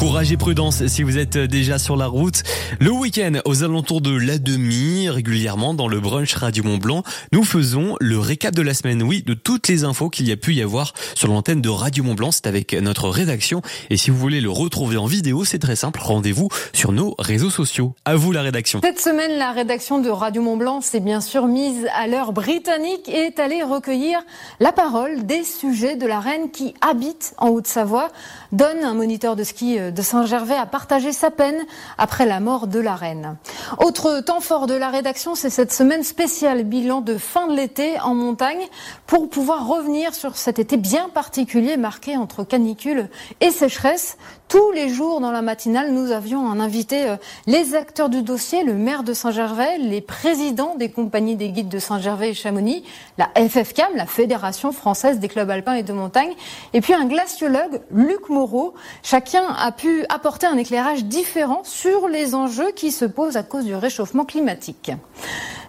Courage et prudence si vous êtes déjà sur la route. Le week-end, aux alentours de la demi, régulièrement dans le brunch Radio Mont Blanc, nous faisons le récap de la semaine, oui, de toutes les infos qu'il y a pu y avoir sur l'antenne de Radio Mont Blanc. C'est avec notre rédaction. Et si vous voulez le retrouver en vidéo, c'est très simple. Rendez-vous sur nos réseaux sociaux. À vous la rédaction. Cette semaine, la rédaction de Radio Mont Blanc s'est bien sûr mise à l'heure britannique et est allée recueillir la parole des sujets de la reine qui habite en Haute-Savoie. Donne un moniteur de ski euh, de Saint-Gervais a partagé sa peine après la mort de la reine. Autre temps fort de la rédaction, c'est cette semaine spéciale bilan de fin de l'été en montagne pour pouvoir revenir sur cet été bien particulier marqué entre canicule et sécheresse. Tous les jours dans la matinale, nous avions en invité euh, les acteurs du dossier, le maire de Saint-Gervais, les présidents des compagnies des guides de Saint-Gervais et Chamonix, la FFCAM, la Fédération française des clubs alpins et de montagne, et puis un glaciologue, Luc Moreau. Chacun a pu apporter un éclairage différent sur les enjeux qui se posent à du réchauffement climatique.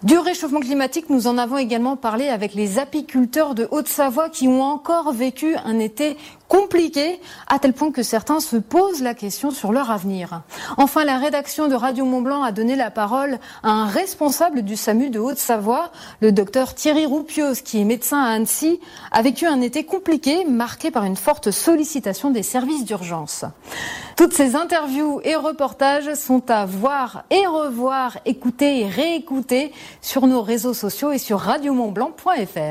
Du réchauffement climatique, nous en avons également parlé avec les apiculteurs de Haute-Savoie qui ont encore vécu un été compliqué, à tel point que certains se posent la question sur leur avenir. Enfin, la rédaction de Radio Mont-Blanc a donné la parole à un responsable du SAMU de Haute-Savoie, le docteur Thierry Roupios, qui est médecin à Annecy, a vécu un été compliqué, marqué par une forte sollicitation des services d'urgence. Toutes ces interviews et reportages sont à voir et revoir, écouter et réécouter sur nos réseaux sociaux et sur radiomontblanc.fr.